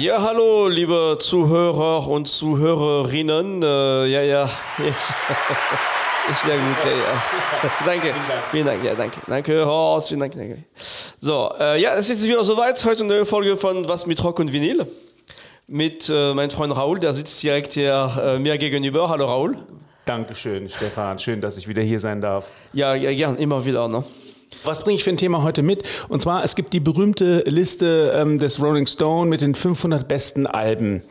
Ja, hallo, liebe Zuhörer und Zuhörerinnen. Äh, ja, ja. Ist sehr gut, ja, ja. Danke. Vielen Dank, ja, danke. Danke, Horst, vielen Dank, danke. So, äh, ja, es ist wieder soweit. Heute eine Folge von Was mit Rock und Vinyl. Mit äh, meinem Freund Raoul, der sitzt direkt hier äh, mir gegenüber. Hallo, Raoul. Dankeschön, Stefan. Schön, dass ich wieder hier sein darf. Ja, ja gern, immer wieder, ne? Was bringe ich für ein Thema heute mit? Und zwar, es gibt die berühmte Liste ähm, des Rolling Stone mit den 500 besten Alben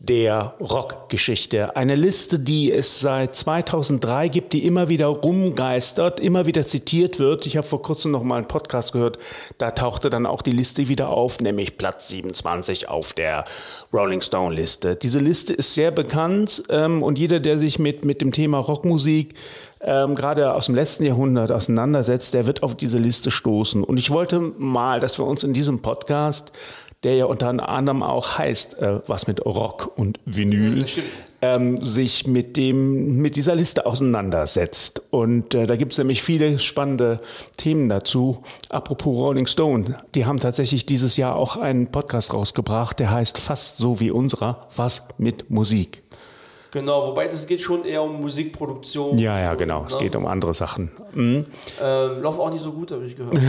der Rockgeschichte. Eine Liste, die es seit 2003 gibt, die immer wieder rumgeistert, immer wieder zitiert wird. Ich habe vor kurzem noch mal einen Podcast gehört, da tauchte dann auch die Liste wieder auf, nämlich Platz 27 auf der Rolling Stone Liste. Diese Liste ist sehr bekannt ähm, und jeder, der sich mit, mit dem Thema Rockmusik ähm, gerade aus dem letzten Jahrhundert auseinandersetzt, der wird auf diese Liste stoßen. Und ich wollte mal, dass wir uns in diesem Podcast der ja unter anderem auch heißt, äh, was mit Rock und Vinyl, ähm, sich mit, dem, mit dieser Liste auseinandersetzt. Und äh, da gibt es nämlich viele spannende Themen dazu. Apropos Rolling Stone, die haben tatsächlich dieses Jahr auch einen Podcast rausgebracht, der heißt fast so wie unserer, was mit Musik. Genau, wobei das geht schon eher um Musikproduktion. Ja, ja, genau. Ne? Es geht um andere Sachen. Mhm. Ähm, Lauf auch nicht so gut, habe ich gehört.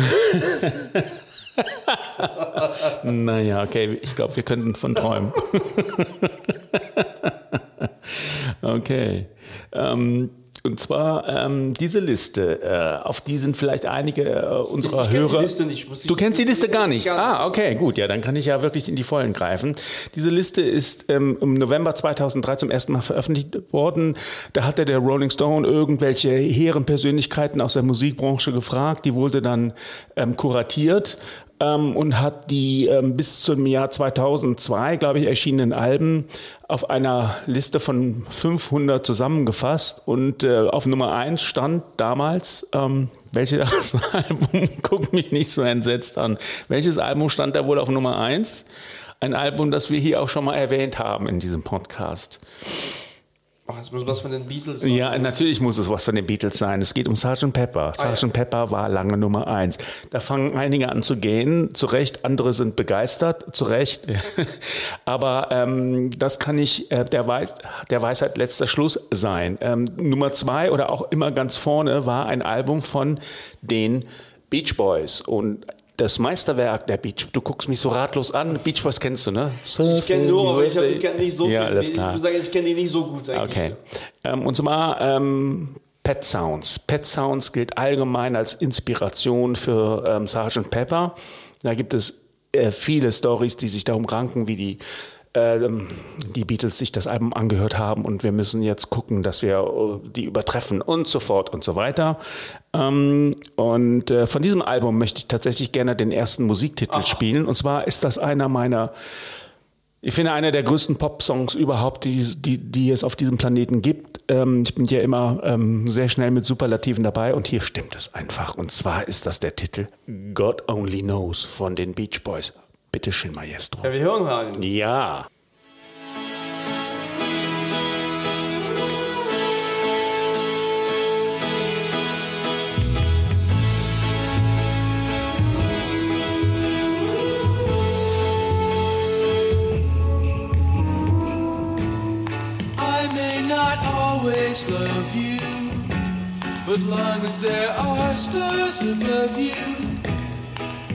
naja, okay, ich glaube, wir könnten von träumen. okay. Ähm, und zwar ähm, diese Liste, äh, auf die sind vielleicht einige äh, unserer ich Hörer. Die Liste nicht. Muss du kennst die Liste gar nicht? Gar nicht. Ah, okay, gut. Ja, dann kann ich ja wirklich in die Vollen greifen. Diese Liste ist ähm, im November 2003 zum ersten Mal veröffentlicht worden. Da hatte der Rolling Stone irgendwelche hehren Persönlichkeiten aus der Musikbranche gefragt. Die wurde dann ähm, kuratiert ähm, und hat die ähm, bis zum Jahr 2002, glaube ich, erschienenen Alben auf einer Liste von 500 zusammengefasst und äh, auf Nummer 1 stand damals, ähm, welches Album, guck mich nicht so entsetzt an, welches Album stand da wohl auf Nummer 1? Ein Album, das wir hier auch schon mal erwähnt haben in diesem Podcast. Ach, es muss was von den Beatles sein. Ja, natürlich muss es was von den Beatles sein. Es geht um Sgt. Pepper. Ah, Sgt. Ja. Pepper war lange Nummer eins. Da fangen einige an zu gehen, zu Recht. Andere sind begeistert, zu Recht. Aber ähm, das kann nicht äh, der, Weis der Weisheit letzter Schluss sein. Ähm, Nummer zwei oder auch immer ganz vorne war ein Album von den Beach Boys. Und das Meisterwerk der Beach. Du guckst mich so ratlos an. Beach Boys kennst du, ne? Surfing, ich kenne nur, aber ich, hab, ich kenne nicht so ja, viel. Alles klar. Ich muss sagen, ich kenne die nicht so gut eigentlich. Okay. Ähm, und zwar ähm, Pet Sounds. Pet Sounds gilt allgemein als Inspiration für ähm, Sgt. Pepper. Da gibt es äh, viele Stories, die sich darum ranken, wie die die Beatles sich das Album angehört haben und wir müssen jetzt gucken, dass wir äh, die übertreffen und so fort und so weiter. Ähm, und äh, von diesem Album möchte ich tatsächlich gerne den ersten Musiktitel Ach. spielen. Und zwar ist das einer meiner, ich finde, einer der größten Pop-Songs überhaupt, die, die, die es auf diesem Planeten gibt. Ähm, ich bin ja immer sehr schnell mit Superlativen dabei und hier stimmt es einfach. Und zwar ist das der Titel God Only Knows von den Beach Boys. Bitte schön, Maestro. Ja, wir hören rein. Ja. always love you. But long as there are stars above you,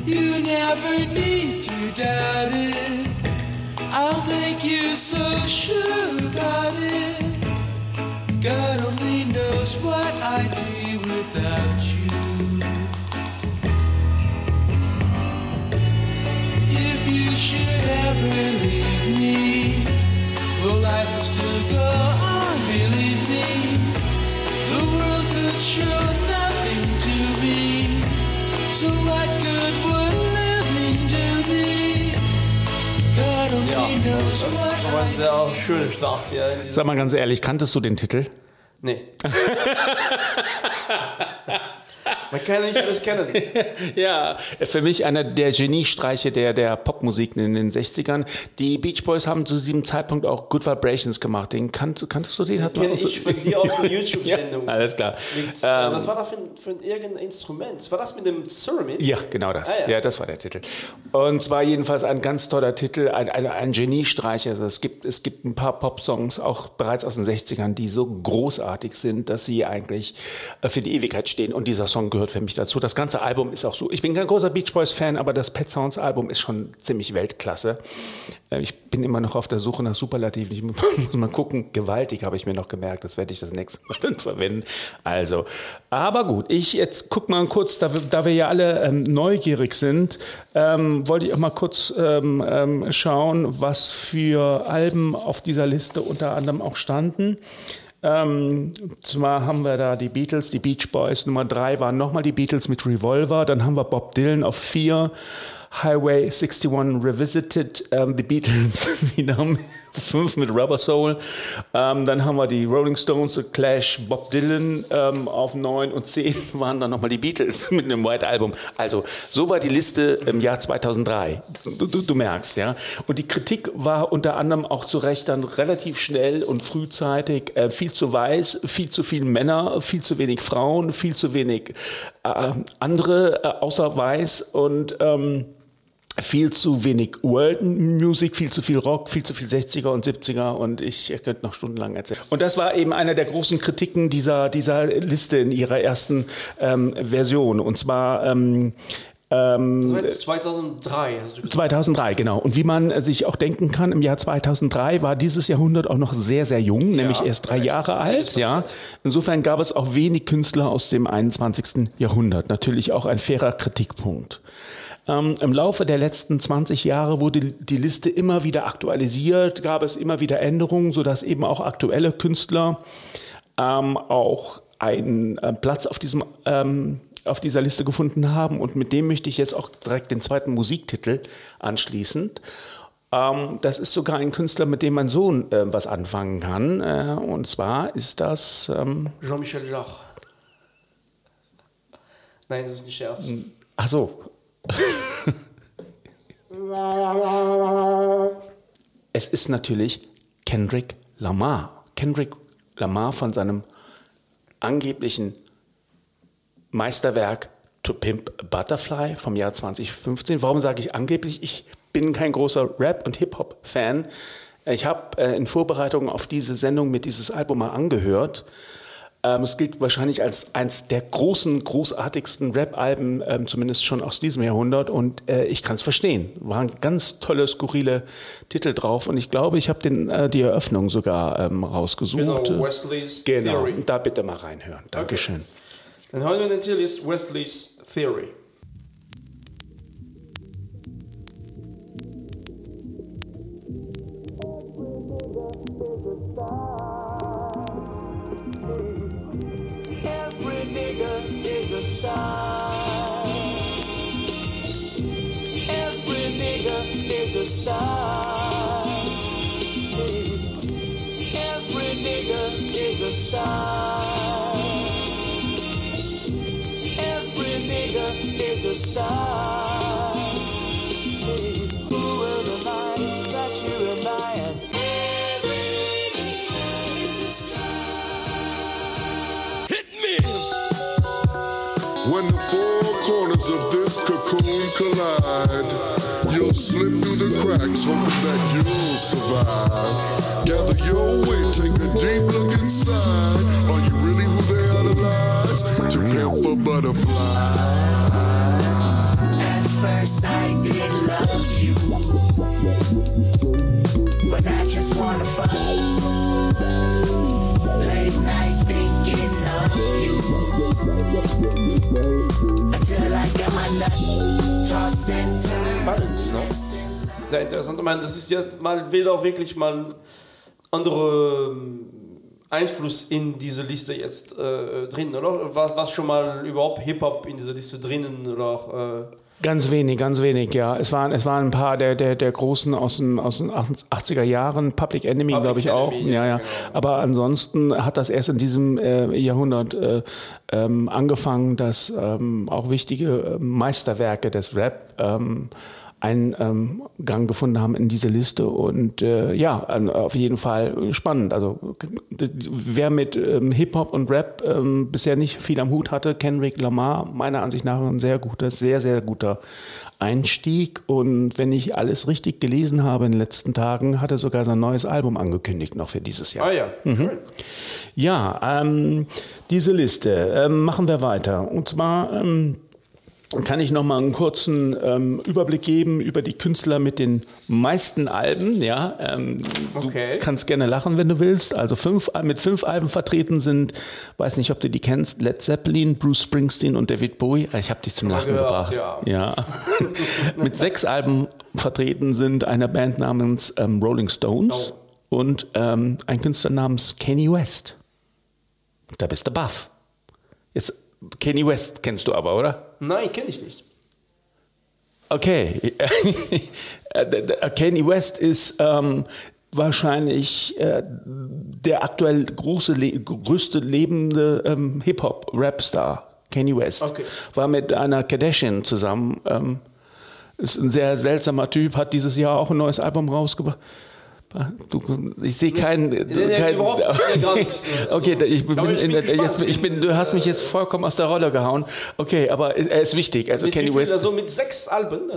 You never need to doubt it. I'll make you so sure about it. God only knows what I'd be without you. If you should ever leave me, well, life will still go on, das war ein sehr schöner Start hier. Sag mal ganz ehrlich, kanntest du den Titel? Nee. Man kann nicht alles kennen. ja, für mich einer der Geniestreiche der, der Popmusik in den 60ern. Die Beach Boys haben zu diesem Zeitpunkt auch Good Vibrations gemacht. Den kannt, kanntest du den? Hat Kenne ich von dir aus einer YouTube-Sendung. ja, alles klar. Mit, ähm, was war da für, für irgendein Instrument? War das mit dem Ceramid? Ja, genau das. Ah, ja. ja. das war der Titel. Und zwar jedenfalls ein ganz toller Titel, ein, ein, ein Geniestreich. Also es gibt, es gibt ein paar Pop-Songs, auch bereits aus den 60ern, die so großartig sind, dass sie eigentlich äh, für die Ewigkeit stehen. Und dieser Song gehört für mich dazu. Das ganze Album ist auch so. Ich bin kein großer Beach Boys-Fan, aber das Pet Sounds Album ist schon ziemlich Weltklasse. Äh, ich bin immer noch auf der Suche nach Superlativen. Ich muss mal gucken. Gewaltig habe ich mir noch gemerkt. Das werde ich das nächste Mal dann verwenden. Also, aber gut. Ich jetzt guck mal kurz, da wir, da wir ja alle ähm, neugierig sind, ähm, wollte ich auch mal kurz ähm, ähm schauen, was für Alben auf dieser Liste unter anderem auch standen. Ähm, zwar haben wir da die Beatles, die Beach Boys, Nummer drei waren nochmal die Beatles mit Revolver, dann haben wir Bob Dylan auf vier, Highway 61 Revisited, ähm, die Beatles wieder fünf mit Rubber Soul. Ähm, dann haben wir die Rolling Stones, The Clash, Bob Dylan ähm, auf neun und zehn waren dann nochmal die Beatles mit einem White Album. Also so war die Liste im Jahr 2003. Du, du, du, merkst, ja. Und die Kritik war unter anderem auch zu Recht dann relativ schnell und frühzeitig äh, viel zu weiß, viel zu viele Männer, viel zu wenig Frauen, viel zu wenig äh, andere äh, außer weiß und ähm, viel zu wenig World Music, viel zu viel Rock, viel zu viel 60er und 70er und ich könnte noch stundenlang erzählen. Und das war eben einer der großen Kritiken dieser, dieser Liste in ihrer ersten ähm, Version. Und zwar ähm, ähm, 2003 hast du gesagt. 2003, genau. Und wie man sich auch denken kann, im Jahr 2003 war dieses Jahrhundert auch noch sehr, sehr jung, ja, nämlich erst drei Jahre alt. Ja. Insofern gab es auch wenig Künstler aus dem 21. Jahrhundert. Natürlich auch ein fairer Kritikpunkt. Ähm, Im Laufe der letzten 20 Jahre wurde die Liste immer wieder aktualisiert, gab es immer wieder Änderungen, sodass eben auch aktuelle Künstler ähm, auch einen äh, Platz auf, diesem, ähm, auf dieser Liste gefunden haben. Und mit dem möchte ich jetzt auch direkt den zweiten Musiktitel anschließend. Ähm, das ist sogar ein Künstler, mit dem mein Sohn äh, was anfangen kann. Äh, und zwar ist das ähm, Jean-Michel Jarre. Nein, das ist nicht Scherz. Ach so, es ist natürlich Kendrick Lamar. Kendrick Lamar von seinem angeblichen Meisterwerk To Pimp Butterfly vom Jahr 2015. Warum sage ich angeblich? Ich bin kein großer Rap- und Hip-Hop-Fan. Ich habe äh, in Vorbereitung auf diese Sendung mir dieses Album mal angehört ähm, es gilt wahrscheinlich als eines der großen, großartigsten Rap-Alben, ähm, zumindest schon aus diesem Jahrhundert. Und äh, ich kann es verstehen. Waren ganz tolle, skurrile Titel drauf. Und ich glaube, ich habe äh, die Eröffnung sogar ähm, rausgesucht. Genau, Wesley's genau. Theory. Da bitte mal reinhören. Dankeschön. Okay. Dann hören wir den Ist Wesley's Theory. star. Every is a star. Every nigga is a star. Collide. You'll slip through the cracks, hoping that you'll survive. Gather your weight, take a deep look inside. Are you really who they idolize? To pimp a butterfly. At first I did love you, but I just wanna fuck. Turned. sehr interessant. Ich meine, das ist ja mal wieder wirklich mal andere ähm, Einfluss in diese Liste jetzt äh, drin, oder? Was, was schon mal überhaupt Hip-Hop in dieser Liste drinnen oder auch, äh Ganz wenig, ganz wenig, ja. Es waren, es waren ein paar der, der, der Großen aus den, aus den 80er Jahren, Public Enemy, glaube ich, auch. Enemy, ja, ja. genau. Aber ansonsten hat das erst in diesem äh, Jahrhundert äh, ähm, angefangen, dass ähm, auch wichtige äh, Meisterwerke des Rap ähm, einen ähm, Gang gefunden haben in diese Liste. Und äh, ja, auf jeden Fall spannend. Also wer mit ähm, Hip-Hop und Rap ähm, bisher nicht viel am Hut hatte, Kendrick Lamar, meiner Ansicht nach ein sehr guter, sehr, sehr guter Einstieg. Und wenn ich alles richtig gelesen habe in den letzten Tagen, hat er sogar sein neues Album angekündigt noch für dieses Jahr. Ah ja, schön. Ja, ähm, diese Liste ähm, machen wir weiter. Und zwar ähm, kann ich noch mal einen kurzen ähm, Überblick geben über die Künstler mit den meisten Alben. Ja, ähm, Okay. du kannst gerne lachen, wenn du willst. Also fünf, mit fünf Alben vertreten sind, weiß nicht, ob du die kennst, Led Zeppelin, Bruce Springsteen und David Bowie. Ich habe dich zum Lachen gehört, gebracht. ja. mit sechs Alben vertreten sind eine Band namens ähm, Rolling Stones Oh. und ähm, ein Künstler namens Kanye West. Da bist du baff. Jetzt, Kanye West kennst du aber, oder? Nein, kenne ich nicht. Okay. Äh, d- Kanye West ist ähm, wahrscheinlich äh, der aktuell große, le größte lebende ähm, Hip-Hop-Rap-Star. Kanye West. Okay. War mit einer Kardashian zusammen. Ähm, ist ein sehr seltsamer Typ, hat dieses Jahr auch ein neues Album rausgebracht. Du, ich sehe keinen. nichts. okay, ich bin, ich bin in der, jetzt, ich bin, du hast mich jetzt vollkommen aus der Rolle gehauen. Okay, aber er ist wichtig. Also Mit viel? West. Also mit sechs Alben.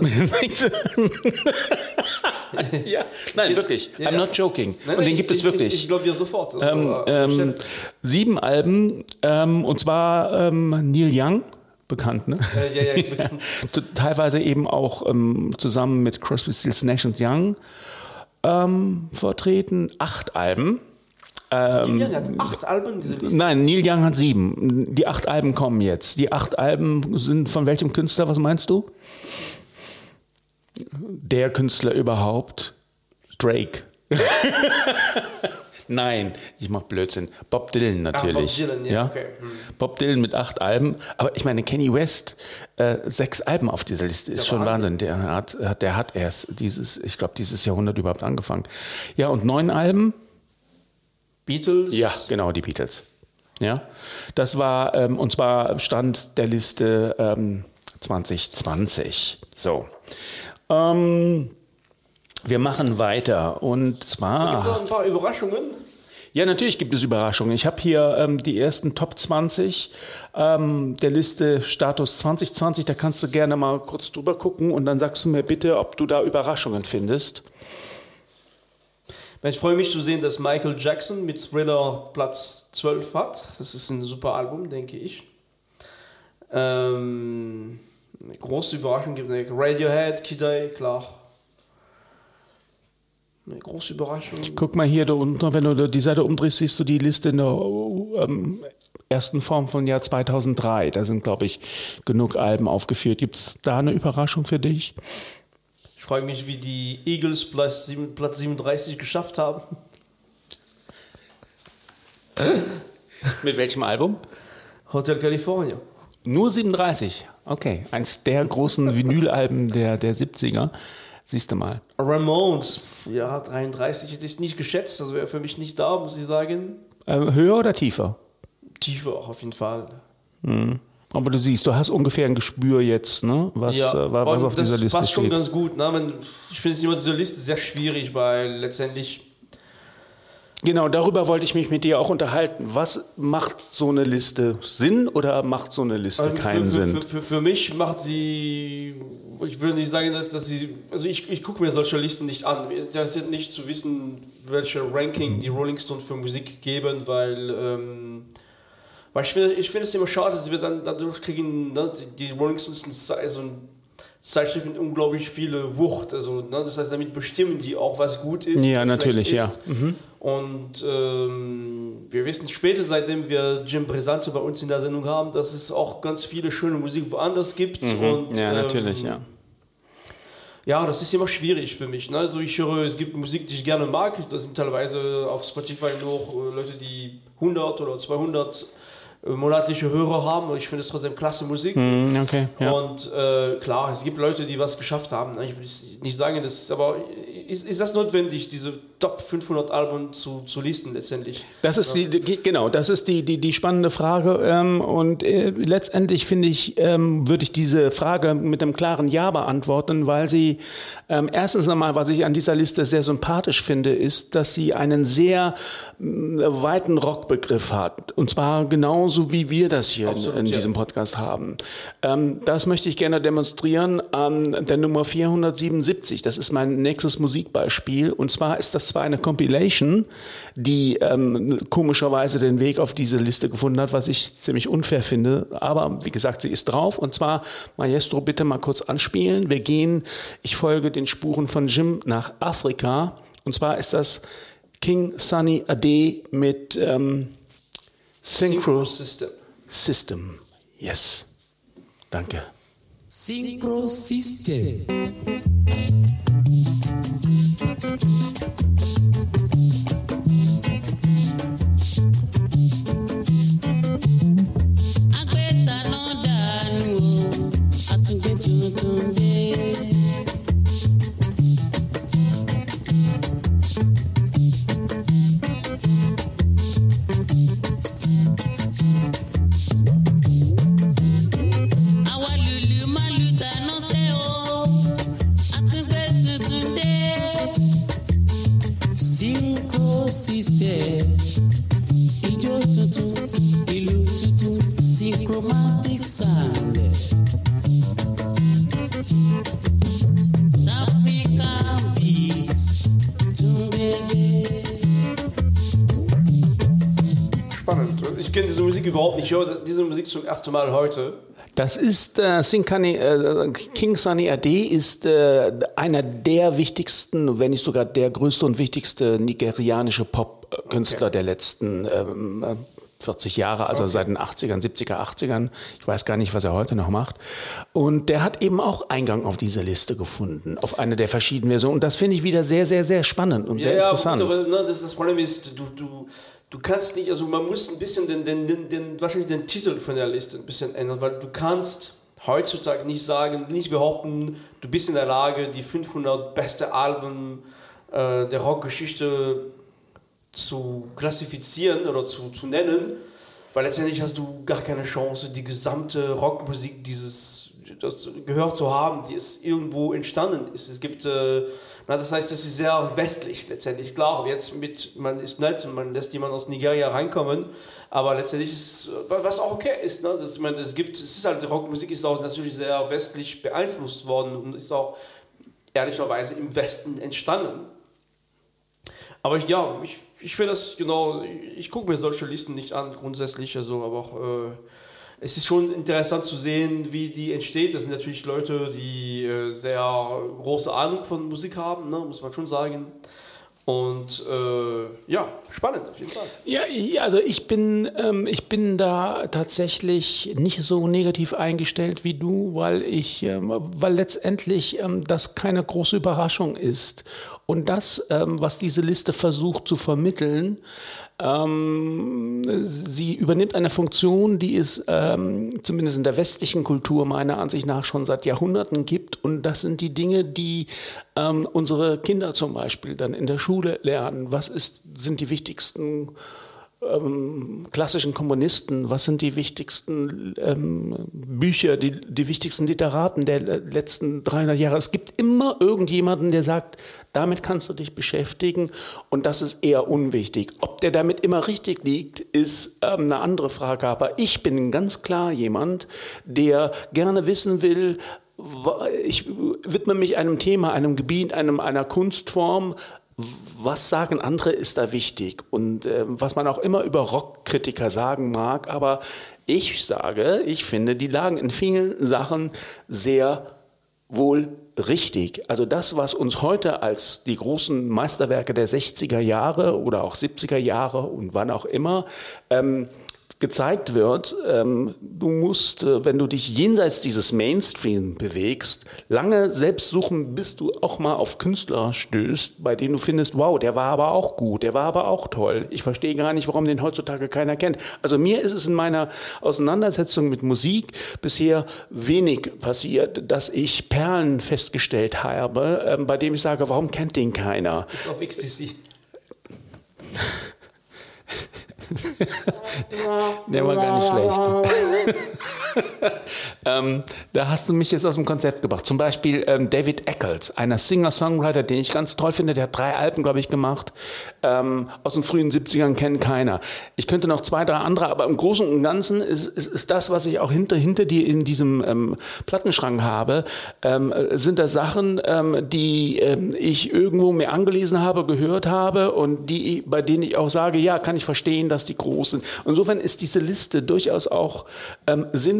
Ja, nein, wirklich. Ja, I'm ja. not joking. Nein, Und nein, den gibt ich, es wirklich. Ich, glaube dir sofort. Ähm, äh, ähm, sieben Alben, ähm, und zwar ähm, Neil Young, bekannt, ne? äh, ja, ja, bekannt. Teilweise eben auch ähm, zusammen mit Crosby, Stills, Nash und Young ähm, vertreten. Acht Alben. Ähm, Neil Young hat acht Alben. Nein, Neil Young hat sieben. Die acht Alben kommen jetzt. Die acht Alben sind von welchem Künstler, was meinst du? Der Künstler überhaupt? Drake. Nein, ich mach Blödsinn. Bob Dylan natürlich. Bob Dylan, ja, okay. Hm. Bob Dylan mit acht Alben. Aber ich meine, Kenny West, äh, sechs Alben auf dieser Liste ist ja schon Wahnsinn. Wahnsinn. Der hat, hat- der hat erst dieses, ich glaube, dieses Jahrhundert überhaupt angefangen. Ja, und neun Alben? Beatles. Ja, genau, die Beatles. Ja, das war, ähm, und zwar Stand der Liste ähm, 2020. So. Ähm, wir machen weiter und Gibt es zwar. noch ein paar Überraschungen? Ja, natürlich gibt es Überraschungen. Ich habe hier ähm, die ersten Top 20 ähm, der Liste Status 2020. Da kannst du gerne mal kurz drüber gucken und dann sagst du mir bitte, ob du da Überraschungen findest. Ich freue mich zu sehen, dass Michael Jackson mit Thriller Platz 12 hat. Das ist ein super Album, denke ich. Ähm, eine große Überraschung gibt es Radiohead, Kid A, klar. Eine große Überraschung. Guck mal hier da unten, wenn du die Seite umdrehst, siehst du die Liste in der ähm, ersten Form von Jahr 2003. Da sind, glaube ich, genug Alben aufgeführt. Gibt es da eine Überraschung für dich? Ich freue mich, wie die Eagles Platz, Platz 37 geschafft haben. Mit welchem Album? Hotel California. Nur 37. Okay, eins der großen Vinylalben der, der 70er. Siehst du mal. Ramones, ja, 33 hätte ich nicht geschätzt. Also wäre für mich nicht da, muss ich sagen. Ähm, höher oder tiefer? Tiefer auch auf jeden Fall. Aber du siehst, du hast ungefähr ein Gespür jetzt, ne? was, äh, was auf dieser das Liste passt schon steht. ganz gut. Ne? Ich finde es immer diese Liste sehr schwierig, weil letztendlich Genau, darüber wollte ich mich mit dir auch unterhalten. Was macht so eine Liste Sinn oder macht so eine Liste Also keinen für, Sinn? Für, für, für mich macht sie, ich würde nicht sagen, dass, dass sie, also ich, ich gucke mir solche Listen nicht an. Das ist nicht zu wissen, welche Ranking die Rolling Stones für Musik geben, weil, ähm, weil ich finde ich finde es immer schade, dass wir dann dadurch kriegen, ne, die, die Rolling Stones so ein Zeitschrift mit unglaublich viele Wucht. Also, ne, das heißt, damit bestimmen die auch, was gut ist. Ja, natürlich, ja. ist. Und ähm, wir wissen später, seitdem wir Jim Brisante bei uns in der Sendung haben, dass es auch ganz viele schöne Musik woanders gibt. Und, Mhm. ja, ähm, natürlich, ja. Ja, das ist immer schwierig für mich. Ne? Also ich höre, es gibt Musik, die ich gerne mag. Das sind teilweise auf Spotify nur äh, Leute, die 100 oder 200 äh, monatliche Hörer haben. Ich finde es trotzdem klasse Musik. Mm, okay, ja. Und äh, klar, es gibt Leute, die was geschafft haben. Ich will nicht sagen, das, aber ist, ist das notwendig, diese Top 500 Alben zu, zu listen letztendlich? Das ist die, die genau, das ist die, die, die spannende Frage. Ähm, und äh, letztendlich finde ich, ähm, würde ich diese Frage mit einem klaren Ja beantworten, weil sie ähm, erstens einmal, was ich an dieser Liste sehr sympathisch finde, ist, dass sie einen sehr äh, weiten Rockbegriff hat. Und zwar genauso wie wir das hier Absolut, in, in ja. diesem Podcast haben. Das möchte ich gerne demonstrieren an der Nummer 477. Das ist mein nächstes Musikbeispiel. Und zwar ist das zwar eine Compilation, die ähm, komischerweise den Weg auf diese Liste gefunden hat, was ich ziemlich unfair finde. Aber wie gesagt, sie ist drauf. Und zwar, Maestro, bitte mal kurz anspielen. Wir gehen, ich folge den Spuren von Jim nach Afrika. Und zwar ist das King Sunny Ade mit ähm, Synchro System. System. Yes. Danke. Synchro System. Höre diese Musik zum ersten Mal heute. Das ist äh, Sinkani, äh, King Sunny Ade ist äh, einer der wichtigsten, wenn nicht sogar der größte und wichtigste nigerianische Popkünstler okay. der letzten ähm, 40 Jahre, also okay. seit den 80ern, 70er, 80ern. Ich weiß gar nicht, was er heute noch macht. Und der hat eben auch Eingang auf diese Liste gefunden, auf eine der verschiedenen Versionen. Und das finde ich wieder sehr, sehr, sehr spannend und ja, sehr ja, interessant. Aber, ne, das, das Problem ist, du, du du kannst nicht, also man muss ein bisschen den, den, den, den, wahrscheinlich den Titel von der Liste ein bisschen ändern, weil du kannst heutzutage nicht sagen, nicht behaupten, du bist in der Lage, die 500 beste Alben äh, der Rockgeschichte zu klassifizieren oder zu, zu nennen, weil letztendlich hast du gar keine Chance, die gesamte Rockmusik dieses das gehört zu haben, die es irgendwo entstanden ist. Es gibt äh, na, das heißt, es ist sehr westlich letztendlich. Klar, jetzt mit, man ist nett und man lässt jemanden aus Nigeria reinkommen, aber letztendlich ist, was auch okay ist, ne? das, ich meine, es gibt, es ist halt, Rockmusik ist auch natürlich sehr westlich beeinflusst worden und ist auch ehrlicherweise im Westen entstanden. Aber ich, ja, ich, ich finde das genau, ich gucke mir solche Listen nicht an, grundsätzlich, also, aber auch, äh, es ist schon interessant zu sehen, wie die entsteht. Das sind natürlich Leute, die äh, sehr große Ahnung von Musik haben, ne, muss man schon sagen. Und äh, ja, spannend auf jeden Fall. Ja, also ich bin, ähm, ich bin da tatsächlich nicht so negativ eingestellt wie du, weil ich, ähm, weil letztendlich ähm, das keine große Überraschung ist. Und das, ähm, was diese Liste versucht zu vermitteln, ähm, sie übernimmt eine Funktion, die es ähm, zumindest in der westlichen Kultur meiner Ansicht nach schon seit Jahrhunderten gibt. Und das sind die Dinge, die ähm, unsere Kinder zum Beispiel dann in der Schule lernen. Was ist, sind die wichtigsten ähm, klassischen Komponisten, was sind die wichtigsten ähm, Bücher, die, die wichtigsten Literaten der letzten 300 Jahre. Es gibt immer irgendjemanden, der sagt, damit kannst du dich beschäftigen und das ist eher unwichtig. Ob der damit immer richtig liegt, ist ähm, eine andere Frage. Aber ich bin ganz klar jemand, der gerne wissen will, ich widme mich einem Thema, einem Gebiet, einem, einer Kunstform, was sagen andere, ist da wichtig. Und äh, was man auch immer über Rockkritiker sagen mag, aber ich sage, ich finde, die lagen in vielen Sachen sehr wohl richtig. Also das, was uns heute als die großen Meisterwerke der 60er Jahre oder auch 70er Jahre und wann auch immer ähm, gezeigt wird, ähm, du musst, äh, wenn du dich jenseits dieses Mainstream bewegst, lange selbst suchen, bis du auch mal auf Künstler stößt, bei denen du findest, wow, der war aber auch gut, der war aber auch toll. Ich verstehe gar nicht, warum den heutzutage keiner kennt. Also mir ist es in meiner Auseinandersetzung mit Musik bisher wenig passiert, dass ich Perlen festgestellt habe, ähm, bei dem ich sage, warum kennt den keiner? Ist auf XTC. Der war gar nicht schlecht. ähm, da hast du mich jetzt aus dem Konzept gebracht. Zum Beispiel ähm, David Eccles, einer Singer-Songwriter, den ich ganz toll finde. Der hat drei Alben, glaube ich, gemacht. Ähm, aus den frühen 70ern kennt keiner. Ich könnte noch zwei, drei andere, aber im Großen und Ganzen ist, ist, ist das, was ich auch hinter, hinter dir in diesem ähm, Plattenschrank habe, ähm, sind das Sachen, ähm, die ich irgendwo mir angelesen habe, gehört habe und die, bei denen ich auch sage, ja, kann ich verstehen, dass die groß sind. Insofern ist diese Liste durchaus auch ähm, sinnvoll,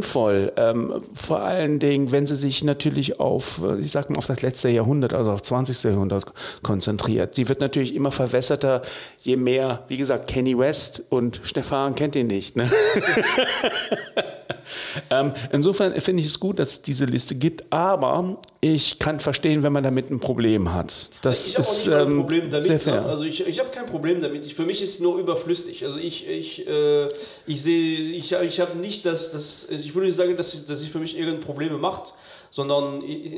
ähm, vor allen Dingen, wenn sie sich natürlich auf, äh, ich sag mal, auf das letzte Jahrhundert, also auf 20. Jahrhundert konzentriert. Die wird natürlich immer verwässerter, je mehr, wie gesagt, Kenny West und Stefan kennt ihn nicht. Ne? ähm, insofern finde ich es gut, dass es diese Liste gibt, aber ich kann verstehen, wenn man damit ein Problem hat. Das ich ist nicht mal ein ähm, Problem damit. sehr ne? fair. Also ich, ich habe kein Problem damit. Ich, für mich ist es nur überflüssig. Also ich, ich, äh, ich sehe, ich, ich habe nicht das, das, ich würde nicht sagen, dass, es- dass für mich irgendein Probleme macht, sondern ich,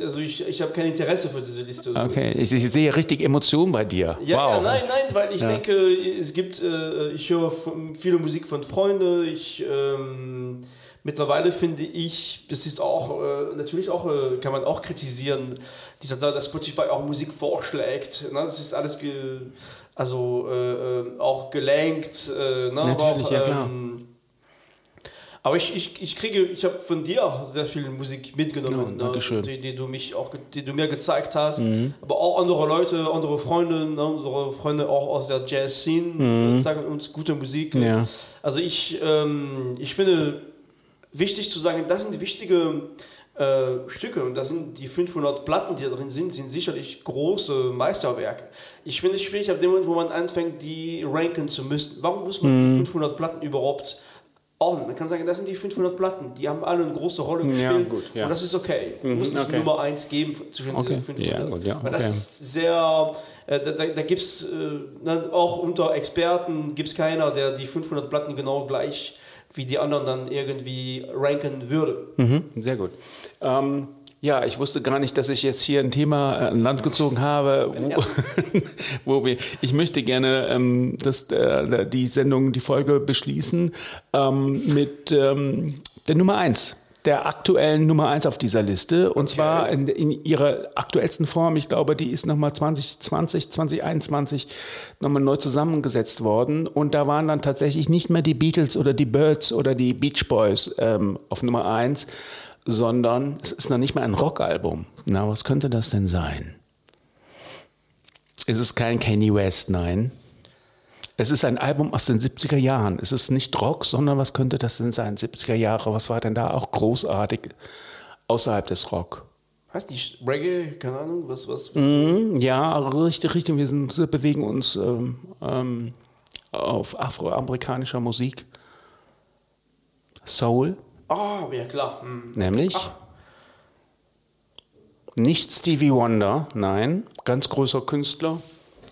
also ich, ich habe kein Interesse für diese Liste. Okay, ich, ich sehe richtig Emotionen bei dir. Ja, wow. ja, nein, nein, weil ich Ja. denke, es gibt, äh, ich höre viele Musik von Freunden. Ich ähm, mittlerweile finde ich, das ist auch äh, natürlich auch äh, kann man auch kritisieren, dieser dass Spotify auch Musik vorschlägt. Ne? Das ist alles ge, also äh, äh, auch gelenkt. Äh, ne? Natürlich, auch, ja, klar. ähm, aber ich, ich, ich kriege, ich habe von dir auch sehr viel Musik mitgenommen, Ja, ne, die, die du mich auch, die du mir gezeigt hast. Mhm. Aber auch andere Leute, andere Freunde, ne, unsere Freunde auch aus der Jazz-Scene äh, sagen uns gute Musik. Mhm. Ja. Also ich, ähm, ich finde wichtig zu sagen, das sind wichtige äh, Stücke und das sind die 500 Platten, die da drin sind, sind sicherlich große Meisterwerke. Ich finde es schwierig ab dem Moment, wo man anfängt, die ranken zu müssen. Warum muss man Mhm. die 500 Platten überhaupt ordnen? Man kann sagen, das sind die 500 Platten, die haben alle eine große Rolle Ja, gespielt gut, ja. und das ist okay. Es muss nicht okay. Nummer 1 geben zwischen Okay. diesen 500. Ja, gut, ja, Weil das okay. ist sehr, äh, da, da, da gibt es äh, ne, auch unter Experten gibt es keiner, der die 500 Platten genau gleich wie die anderen dann irgendwie ranken würde. Mhm, sehr gut. Ähm, ja, ich wusste gar nicht, dass ich jetzt hier ein Thema äh, an Land gezogen habe, wo, wo wir. Ich möchte gerne ähm, das, äh, die Sendung, die Folge beschließen ähm, mit ähm, der Nummer eins. Der aktuellen Nummer eins auf dieser Liste. Und zwar in, in ihrer aktuellsten Form. Ich glaube, die ist nochmal 2020, 2021 nochmal neu zusammengesetzt worden. Und da waren dann tatsächlich nicht mehr die Beatles oder die Birds oder die Beach Boys ähm, auf Nummer eins, sondern es ist noch nicht mal ein Rockalbum. Na, was könnte das denn sein? Es ist kein Kanye West, nein. Es ist ein Album aus den 70er Jahren. Es ist nicht Rock, sondern was könnte das denn sein? 70er Jahre, was war denn da auch großartig außerhalb des Rock? Weiß nicht, Reggae, keine Ahnung, was, was. Mhm, ja, richtig, richtig. Wir sind, bewegen uns ähm, ähm, auf afroamerikanischer Musik. Soul, Ah, ja klar. Hm. nämlich. Ach. Nicht Stevie Wonder, nein. Ganz großer Künstler.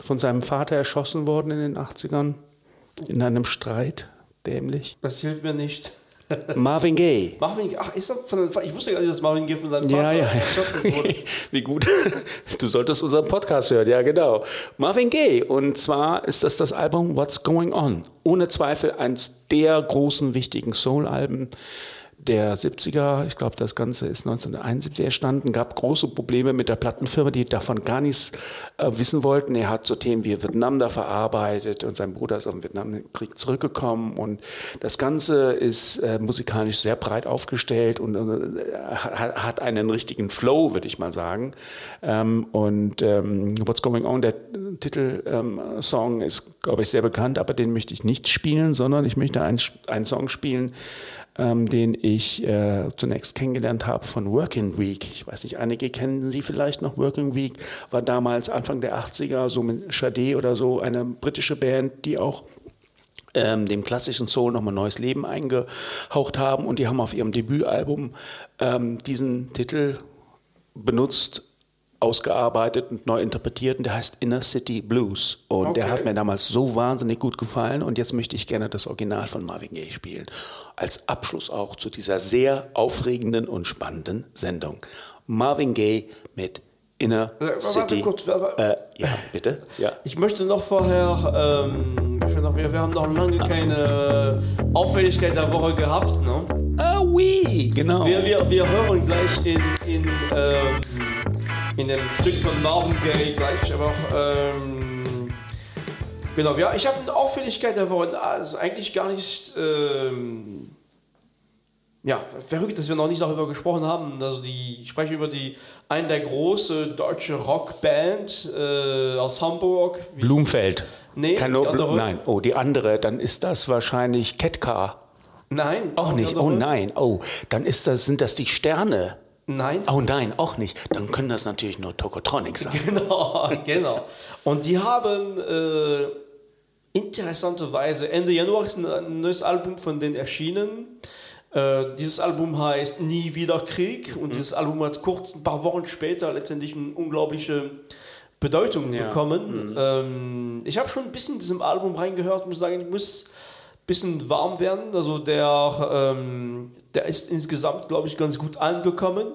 Von seinem Vater erschossen worden in den 80ern. In einem Streit. Dämlich. Das hilft mir nicht. Marvin Gaye. Marvin Gaye, ach, ist das von, ich wusste gar nicht, dass Marvin Gaye von seinem Ja, Vater ja. erschossen wurde. Wie gut. Du solltest unseren Podcast hören, ja, genau. Marvin Gaye. Und zwar ist das das Album What's Going On. Ohne Zweifel eins der großen, wichtigen Soul-Alben der 70er. Ich glaube, das Ganze ist 1971 entstanden. Gab große Probleme mit der Plattenfirma, die davon gar nichts äh, wissen wollten. Er hat so Themen wie Vietnam da verarbeitet und sein Bruder ist aus dem Vietnamkrieg zurückgekommen. Und das Ganze ist äh, musikalisch sehr breit aufgestellt und äh, hat, einen richtigen Flow, würde ich mal sagen. Ähm, und ähm, What's Going On, der Titelsong, ist, glaube ich, sehr bekannt, aber den möchte ich nicht spielen, sondern ich möchte einen, einen Song spielen, ähm, den ich äh, zunächst kennengelernt habe von Working Week. Ich weiß nicht, einige kennen Sie vielleicht noch. Working Week war damals Anfang der 80er, so mit Sade oder so, eine britische Band, die auch ähm, dem klassischen Soul nochmal neues Leben eingehaucht haben. Und die haben auf ihrem Debütalbum ähm, diesen Titel benutzt, ausgearbeitet und neu interpretiert und der heißt Inner City Blues. Und okay. der hat mir damals so wahnsinnig gut gefallen und jetzt möchte ich gerne das Original von Marvin Gaye spielen. Als Abschluss auch zu dieser sehr aufregenden und spannenden Sendung. Marvin Gaye mit Inner äh, City. Kurz, äh, ja, bitte. Ja. Ich möchte noch vorher, ähm, wir, wir, haben noch lange keine Auffälligkeit der Woche gehabt. Ne? Ah, oui, genau. Wir, wir, wir hören gleich in, in, ähm, in dem Stück von Marvin Gaye gleich, aber ähm, genau, ja, ich habe eine Auffälligkeit der Woche. Also eigentlich gar nicht. Ähm, ja, verrückt, dass wir noch nicht darüber gesprochen haben. Also die, ich spreche über die eine der großen deutsche Rockband äh, aus Hamburg. Blumfeld. Nee, Kano Bl nein. Oh, die andere, dann ist das wahrscheinlich Ketka. Nein. Auch nicht. Oh nein. Oh, dann ist das, sind das die Sterne. Nein. Oh nein, auch nicht. Dann können das natürlich nur Tokotronic sein. Genau, genau. Und die haben äh, interessanterweise Ende Januar ist ein neues Album von denen erschienen. Äh, dieses Album heißt Nie wieder Krieg und mhm. dieses Album hat kurz ein paar Wochen später letztendlich eine unglaubliche Bedeutung ja. bekommen. Mhm. Ähm, ich habe schon ein bisschen in diesem Album reingehört und muss sagen, ich muss ein bisschen warm werden. Also der, ähm, der ist insgesamt, glaube ich, ganz gut angekommen.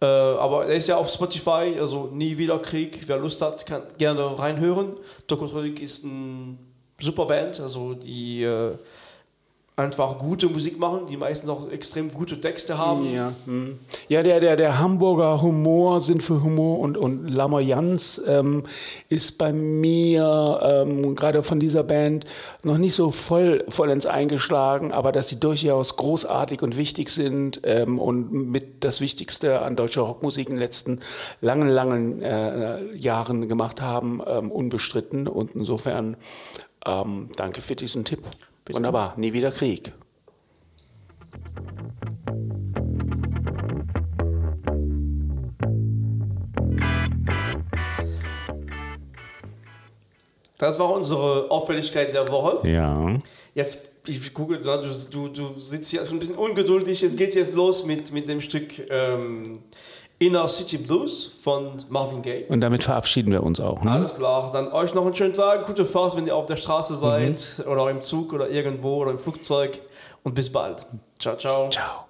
Äh, aber er ist ja auf Spotify, also Nie wieder Krieg. Wer Lust hat, kann gerne reinhören. Tokotronik ist eine super Band, also die äh, einfach gute Musik machen, die meistens auch extrem gute Texte haben. Ja, hm. ja der, der, der Hamburger Humor, Sinn für Humor und, und Lamoyanz ähm, ist bei mir ähm, gerade von dieser Band noch nicht so voll, vollends eingeschlagen, aber dass sie durchaus großartig und wichtig sind ähm, und mit das Wichtigste an deutscher Rockmusik in den letzten langen, langen äh, Jahren gemacht haben, ähm, unbestritten. Und insofern ähm, danke für diesen Tipp. Bitte. Wunderbar, nie wieder Krieg. Das war unsere Auffälligkeit der Woche. Ja. Jetzt, ich gucke, du, du, du sitzt hier schon ein bisschen ungeduldig. Es geht jetzt los mit, mit dem Stück ähm, Inner City Blues von Marvin Gaye. Und damit verabschieden wir uns auch. Ne? Alles klar. Dann euch noch einen schönen Tag, gute Fahrt, wenn ihr auf der Straße seid mhm. oder im Zug oder irgendwo oder im Flugzeug. Und bis bald. Ciao, ciao. Ciao.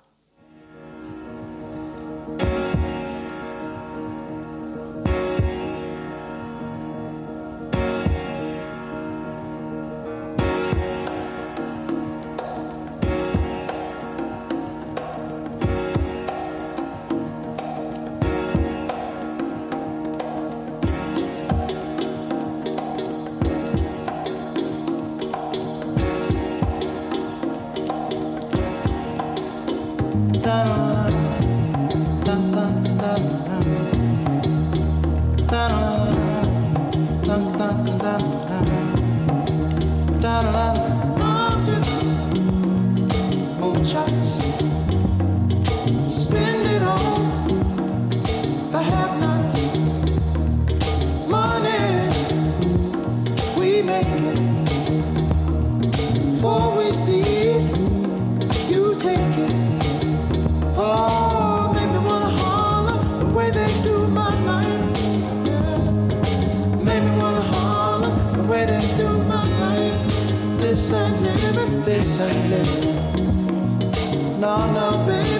This ain't living, this ain't living. No, no, baby.